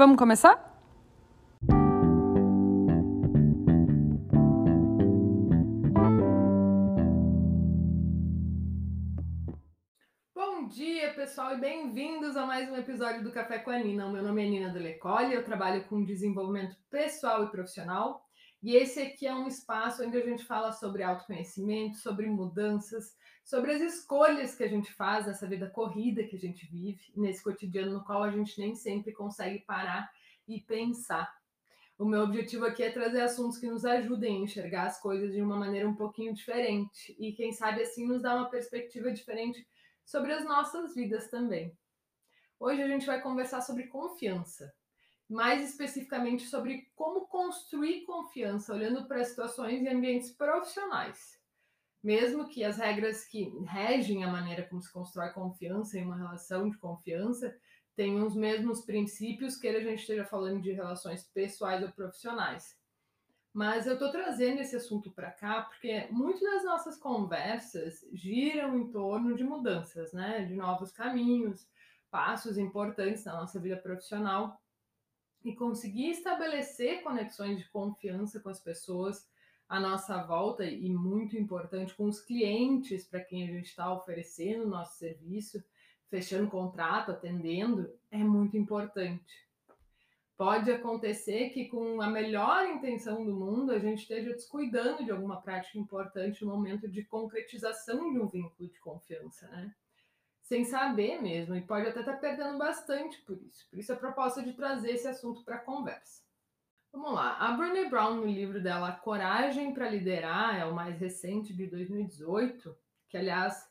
Vamos começar? Bom dia, pessoal, e bem-vindos a mais um episódio do Café com a Nina. O meu nome é Nina Delecole, eu trabalho com desenvolvimento pessoal e profissional. E esse aqui é um espaço onde a gente fala sobre autoconhecimento, sobre mudanças, sobre as escolhas que a gente faz nessa vida corrida que a gente vive, nesse cotidiano no qual a gente nem sempre consegue parar e pensar. O meu objetivo aqui é trazer assuntos que nos ajudem a enxergar as coisas de uma maneira um pouquinho diferente e, quem sabe, assim, nos dar uma perspectiva diferente sobre as nossas vidas também. Hoje a gente vai conversar sobre confiança, mais especificamente sobre como construir confiança olhando para situações e ambientes profissionais. Mesmo que as regras que regem a maneira como se constrói confiança em uma relação de confiança tenham os mesmos princípios, que a gente esteja falando de relações pessoais ou profissionais. Mas eu estou trazendo esse assunto para cá porque muitas das nossas conversas giram em torno de mudanças, né? De novos caminhos, passos importantes na nossa vida profissional. E conseguir estabelecer conexões de confiança com as pessoas à nossa volta e muito importante com os clientes para quem a gente está oferecendo o nosso serviço, fechando contrato, atendendo, é muito importante. Pode acontecer que, com a melhor intenção do mundo, a gente esteja descuidando de alguma prática importante no momento de concretização de um vínculo de confiança, né? Sem saber mesmo, e pode até estar tá perdendo bastante por isso. Por isso, a proposta de trazer esse assunto para a conversa. Vamos lá. A Brené Brown, no livro dela Coragem para Liderar, é o mais recente de 2018, que aliás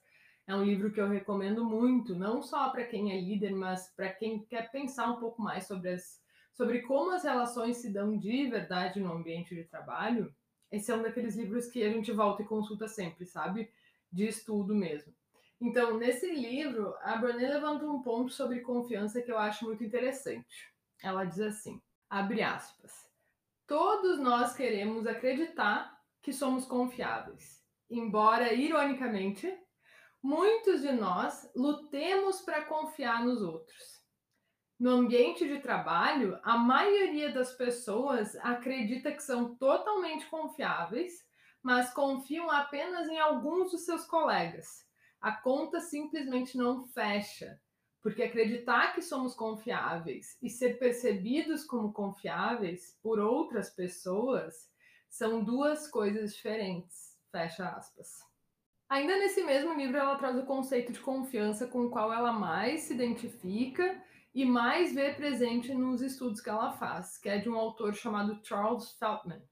é um livro que eu recomendo muito, não só para quem é líder, mas para quem quer pensar um pouco mais sobre, as, sobre como as relações se dão de verdade no ambiente de trabalho. Esse é um daqueles livros que a gente volta e consulta sempre, sabe? De estudo mesmo. Então, nesse livro, a Brené levanta um ponto sobre confiança que eu acho muito interessante. Ela diz assim, abre aspas, Todos nós queremos acreditar que somos confiáveis. Embora, ironicamente, muitos de nós lutemos para confiar nos outros. No ambiente de trabalho, a maioria das pessoas acredita que são totalmente confiáveis, mas confiam apenas em alguns dos seus colegas. A conta simplesmente não fecha. Porque acreditar que somos confiáveis e ser percebidos como confiáveis por outras pessoas são duas coisas diferentes. Fecha aspas. Ainda nesse mesmo livro, ela traz o conceito de confiança com o qual ela mais se identifica e mais vê presente nos estudos que ela faz, que é de um autor chamado Charles Feltman,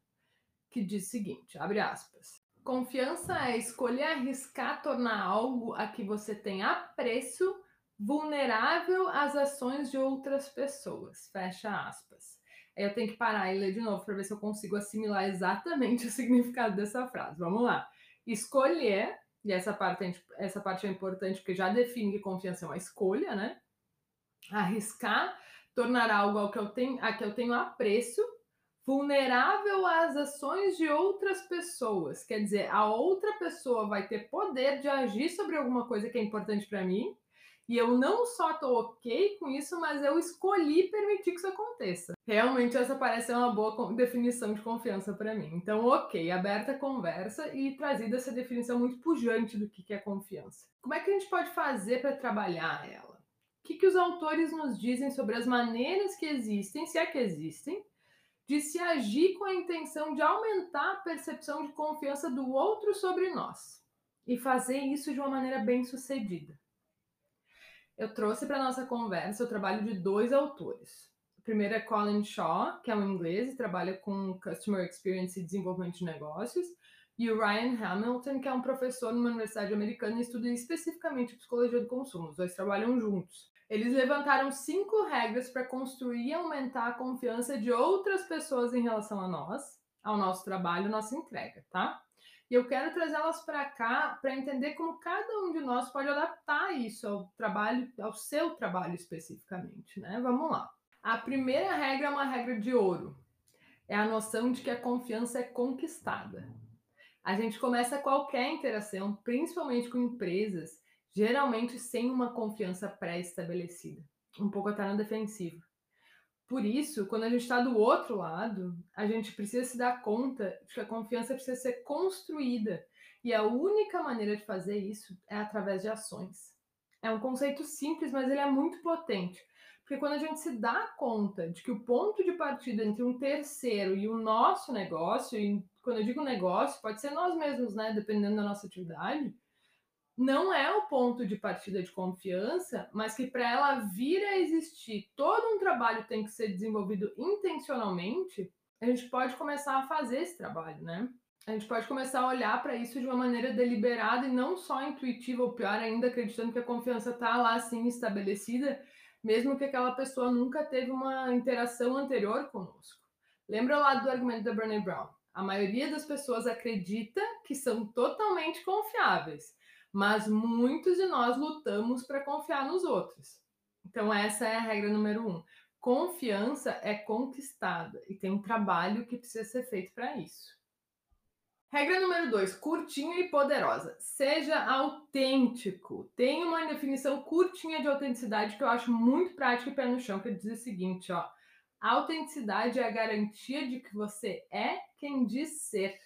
que diz o seguinte, abre aspas, Confiança é escolher arriscar tornar algo a que você tem apreço vulnerável às ações de outras pessoas. Fecha aspas. Eu tenho que parar e ler de novo para ver se eu consigo assimilar exatamente o significado dessa frase. Vamos lá. Escolher, e essa parte, é, essa parte é importante porque já define que confiança é uma escolha, né? Arriscar tornar algo ao que eu tenho, a que eu tenho apreço vulnerável às ações de outras pessoas. Quer dizer, a outra pessoa vai ter poder de agir sobre alguma coisa que é importante para mim e eu não só tô ok com isso, mas eu escolhi permitir que isso aconteça. Realmente essa parece uma boa definição de confiança para mim. Então, ok, aberta a conversa e trazida essa definição muito pujante do que é confiança. Como é que a gente pode fazer para trabalhar ela? O que, que os autores nos dizem sobre as maneiras que existem, se é que existem, de se agir com a intenção de aumentar a percepção de confiança do outro sobre nós e fazer isso de uma maneira bem sucedida eu trouxe para nossa conversa o trabalho de dois autores. O primeiro é Colin Shaw, que é um inglês e trabalha com Customer Experience e Desenvolvimento de Negócios, e o Ryan Hamilton, que é um professor numa universidade americana e estuda especificamente psicologia do consumo. Os dois trabalham juntos. Eles levantaram cinco regras para construir e aumentar a confiança de outras pessoas em relação a nós, ao nosso trabalho, nossa entrega, tá? E eu quero trazê-las para cá para entender como cada um de nós pode adaptar isso ao trabalho, ao seu trabalho especificamente, né? Vamos lá. A primeira regra é uma regra de ouro. É a noção de que a confiança é conquistada. A gente começa qualquer interação, principalmente com empresas, geralmente sem uma confiança pré-estabelecida, um pouco até na defensiva. Por isso, quando a gente está do outro lado, a gente precisa se dar conta de que a confiança precisa ser construída. E a única maneira de fazer isso é através de ações. É um conceito simples, mas ele é muito potente. Porque quando a gente se dá conta de que o ponto de partida entre um terceiro e o nosso negócio, e quando eu digo negócio, pode ser nós mesmos, né? Dependendo da nossa atividade, não é o ponto de partida de confiança, mas que para ela vir a existir, todo um trabalho tem que ser desenvolvido intencionalmente, a gente pode começar a fazer esse trabalho, né? A gente pode começar a olhar para isso de uma maneira deliberada e não só intuitiva, ou pior ainda, acreditando que a confiança está lá assim estabelecida, mesmo que aquela pessoa nunca teve uma interação anterior conosco. Lembra lá do argumento da Brené Brown? A maioria das pessoas acredita que são totalmente confiáveis mas muitos de nós lutamos para confiar nos outros. Então, essa é a regra número um. Confiança é conquistada e tem um trabalho que precisa ser feito para isso. Regra número dois, curtinha e poderosa. Seja autêntico. Tem uma definição curtinha de autenticidade que eu acho muito prática e pé no chão, que diz o seguinte, ó. Autenticidade é a garantia de que você é quem diz ser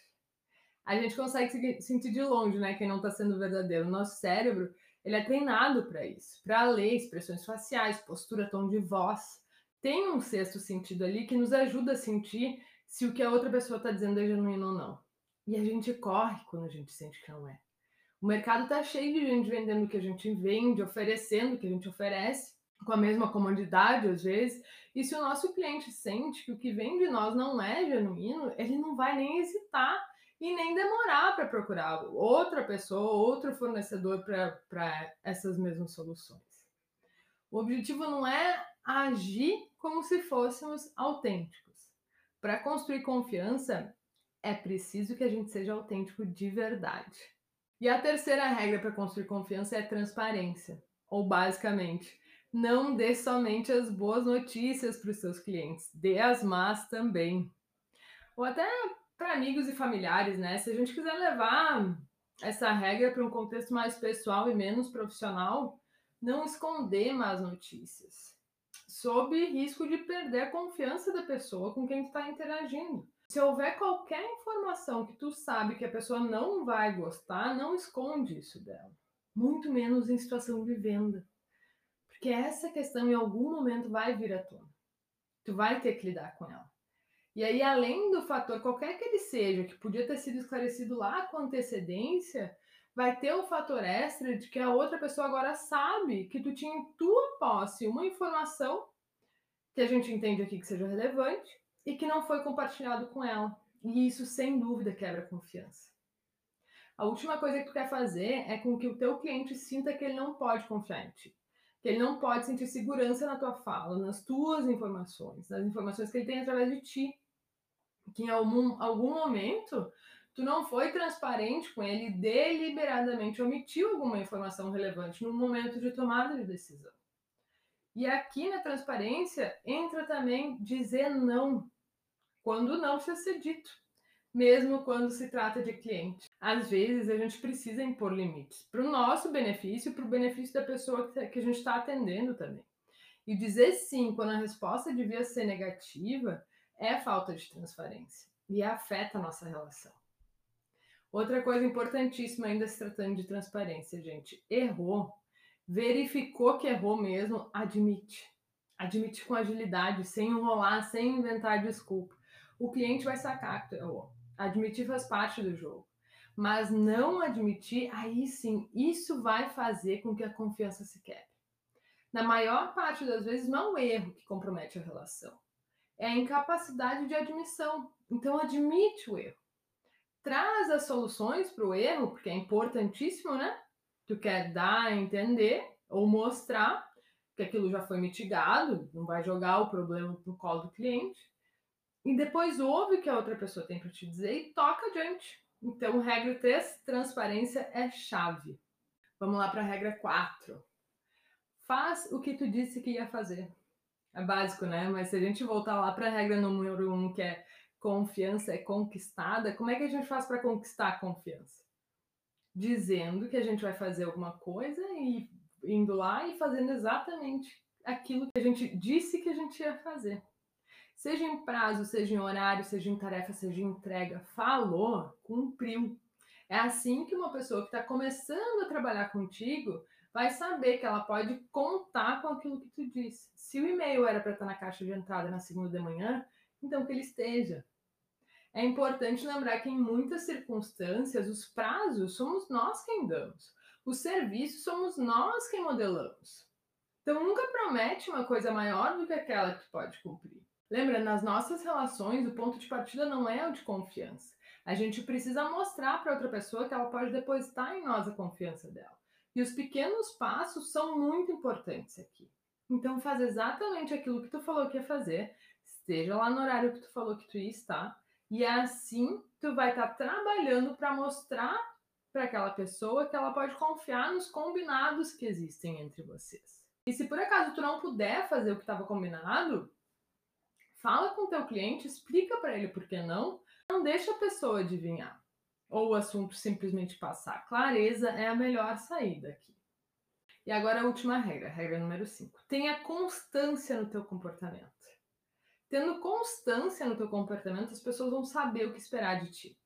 a gente consegue sentir de longe, né, quem não está sendo verdadeiro. O nosso cérebro, ele é treinado para isso, para ler expressões faciais, postura, tom de voz. Tem um sexto sentido ali que nos ajuda a sentir se o que a outra pessoa está dizendo é genuíno ou não. E a gente corre quando a gente sente que não é. O mercado está cheio de gente vendendo o que a gente vende, oferecendo o que a gente oferece, com a mesma comodidade às vezes. E se o nosso cliente sente que o que vem de nós não é genuíno, ele não vai nem hesitar e nem demorar para procurar outra pessoa, outro fornecedor para essas mesmas soluções. O objetivo não é agir como se fôssemos autênticos. Para construir confiança, é preciso que a gente seja autêntico de verdade. E a terceira regra para construir confiança é transparência, ou basicamente, não dê somente as boas notícias para os seus clientes, dê as más também. Ou até para amigos e familiares, né? Se a gente quiser levar essa regra para um contexto mais pessoal e menos profissional, não esconder más notícias, sob risco de perder a confiança da pessoa com quem está interagindo. Se houver qualquer informação que tu sabe que a pessoa não vai gostar, não esconde isso dela. Muito menos em situação de venda. Porque essa questão em algum momento vai vir à tona. Tu vai ter que lidar com ela. E aí, além do fator, qualquer que ele seja, que podia ter sido esclarecido lá com antecedência, vai ter o fator extra de que a outra pessoa agora sabe que tu tinha em tua posse uma informação que a gente entende aqui que seja relevante e que não foi compartilhado com ela. E isso, sem dúvida, quebra a confiança. A última coisa que tu quer fazer é com que o teu cliente sinta que ele não pode confiar em ti que ele não pode sentir segurança na tua fala, nas tuas informações, nas informações que ele tem através de ti. Que em algum, algum momento tu não foi transparente com ele, deliberadamente omitiu alguma informação relevante no momento de tomada de decisão. E aqui na transparência entra também dizer não, quando não precisa ser dito mesmo quando se trata de cliente. Às vezes a gente precisa impor limites para o nosso benefício, para o benefício da pessoa que a gente está atendendo também. E dizer sim quando a resposta devia ser negativa é falta de transparência e afeta a nossa relação. Outra coisa importantíssima ainda se tratando de transparência, gente, errou, verificou que errou mesmo, admite. Admite com agilidade, sem enrolar, sem inventar desculpa. O cliente vai sacar que errou. Admitir faz parte do jogo. Mas não admitir, aí sim, isso vai fazer com que a confiança se quebre. Na maior parte das vezes, não é o erro que compromete a relação, é a incapacidade de admissão. Então, admite o erro. Traz as soluções para o erro, porque é importantíssimo, né? Tu quer dar a entender ou mostrar que aquilo já foi mitigado, não vai jogar o problema no colo do cliente e depois ouve o que a outra pessoa tem para te dizer e toca adiante. Então, regra 3, transparência é chave. Vamos lá para a regra 4. Faz o que tu disse que ia fazer. É básico, né? Mas se a gente voltar lá para a regra número 1, que é confiança é conquistada, como é que a gente faz para conquistar a confiança? Dizendo que a gente vai fazer alguma coisa e indo lá e fazendo exatamente aquilo que a gente disse que a gente ia fazer. Seja em prazo, seja em horário, seja em tarefa, seja em entrega, falou, cumpriu. É assim que uma pessoa que está começando a trabalhar contigo vai saber que ela pode contar com aquilo que tu disse. Se o e-mail era para estar na caixa de entrada na segunda de manhã, então que ele esteja. É importante lembrar que em muitas circunstâncias os prazos somos nós quem damos. Os serviços somos nós quem modelamos. Então nunca promete uma coisa maior do que aquela que pode cumprir. Lembra, nas nossas relações, o ponto de partida não é o de confiança. A gente precisa mostrar para outra pessoa que ela pode depositar em nós a confiança dela. E os pequenos passos são muito importantes aqui. Então faz exatamente aquilo que tu falou que ia fazer, esteja lá no horário que tu falou que tu ia estar, e assim tu vai estar trabalhando para mostrar para aquela pessoa que ela pode confiar nos combinados que existem entre vocês. E se por acaso tu não puder fazer o que estava combinado, fala com o teu cliente, explica para ele por que não, não deixa a pessoa adivinhar ou o assunto simplesmente passar. Clareza é a melhor saída aqui. E agora a última regra, regra número 5. Tenha constância no teu comportamento. Tendo constância no teu comportamento, as pessoas vão saber o que esperar de ti.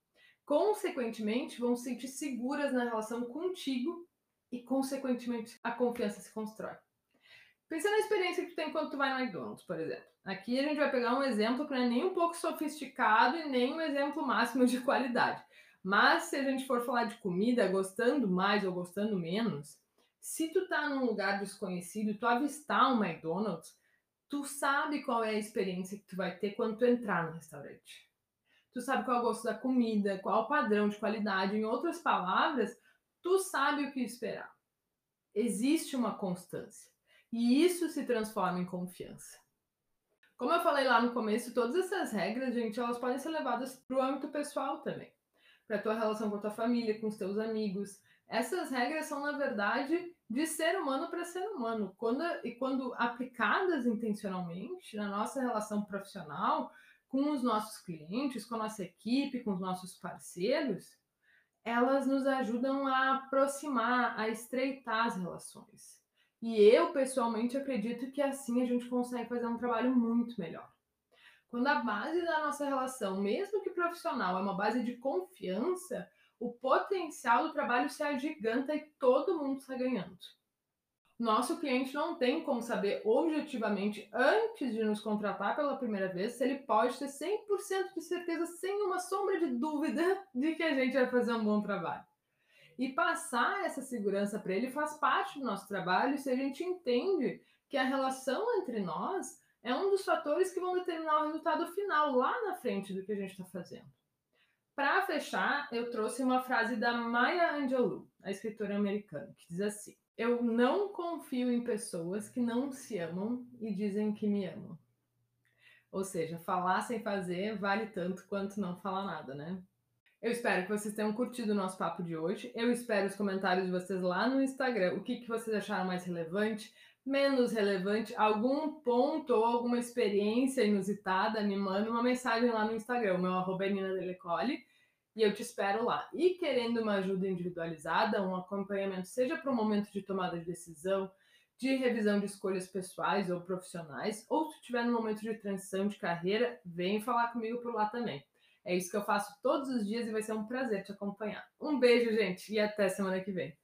Consequentemente, vão se sentir seguras na relação contigo e, consequentemente, a confiança se constrói. Pensa na experiência que tu tem quando tu vai no McDonald's, por exemplo. Aqui a gente vai pegar um exemplo que não é nem um pouco sofisticado e nem um exemplo máximo de qualidade. Mas se a gente for falar de comida, gostando mais ou gostando menos, se tu tá num lugar desconhecido tu avistar um McDonald's, tu sabe qual é a experiência que tu vai ter quando tu entrar no restaurante. Tu sabe qual é o gosto da comida, qual é o padrão de qualidade. Em outras palavras, tu sabe o que esperar. Existe uma constância. E isso se transforma em confiança. Como eu falei lá no começo, todas essas regras, gente, elas podem ser levadas para o âmbito pessoal também para a tua relação com a tua família, com os teus amigos. Essas regras são, na verdade, de ser humano para ser humano. Quando, e quando aplicadas intencionalmente na nossa relação profissional, com os nossos clientes, com a nossa equipe, com os nossos parceiros, elas nos ajudam a aproximar, a estreitar as relações. E eu, pessoalmente, acredito que assim a gente consegue fazer um trabalho muito melhor. Quando a base da nossa relação, mesmo que profissional, é uma base de confiança, o potencial do trabalho se agiganta e todo mundo está ganhando. Nosso cliente não tem como saber objetivamente, antes de nos contratar pela primeira vez, se ele pode ter 100% de certeza, sem uma sombra de dúvida, de que a gente vai fazer um bom trabalho. E passar essa segurança para ele faz parte do nosso trabalho se a gente entende que a relação entre nós é um dos fatores que vão determinar o resultado final lá na frente do que a gente está fazendo. Para fechar, eu trouxe uma frase da Maya Angelou, a escritora americana, que diz assim: Eu não confio em pessoas que não se amam e dizem que me amam. Ou seja, falar sem fazer vale tanto quanto não falar nada, né? Eu espero que vocês tenham curtido o nosso papo de hoje. Eu espero os comentários de vocês lá no Instagram. O que, que vocês acharam mais relevante? Menos relevante, algum ponto ou alguma experiência inusitada, me manda uma mensagem lá no Instagram, meu arroba é Nina Delecole, e eu te espero lá. E querendo uma ajuda individualizada, um acompanhamento, seja para um momento de tomada de decisão, de revisão de escolhas pessoais ou profissionais, ou se estiver no momento de transição de carreira, vem falar comigo por lá também. É isso que eu faço todos os dias e vai ser um prazer te acompanhar. Um beijo, gente, e até semana que vem.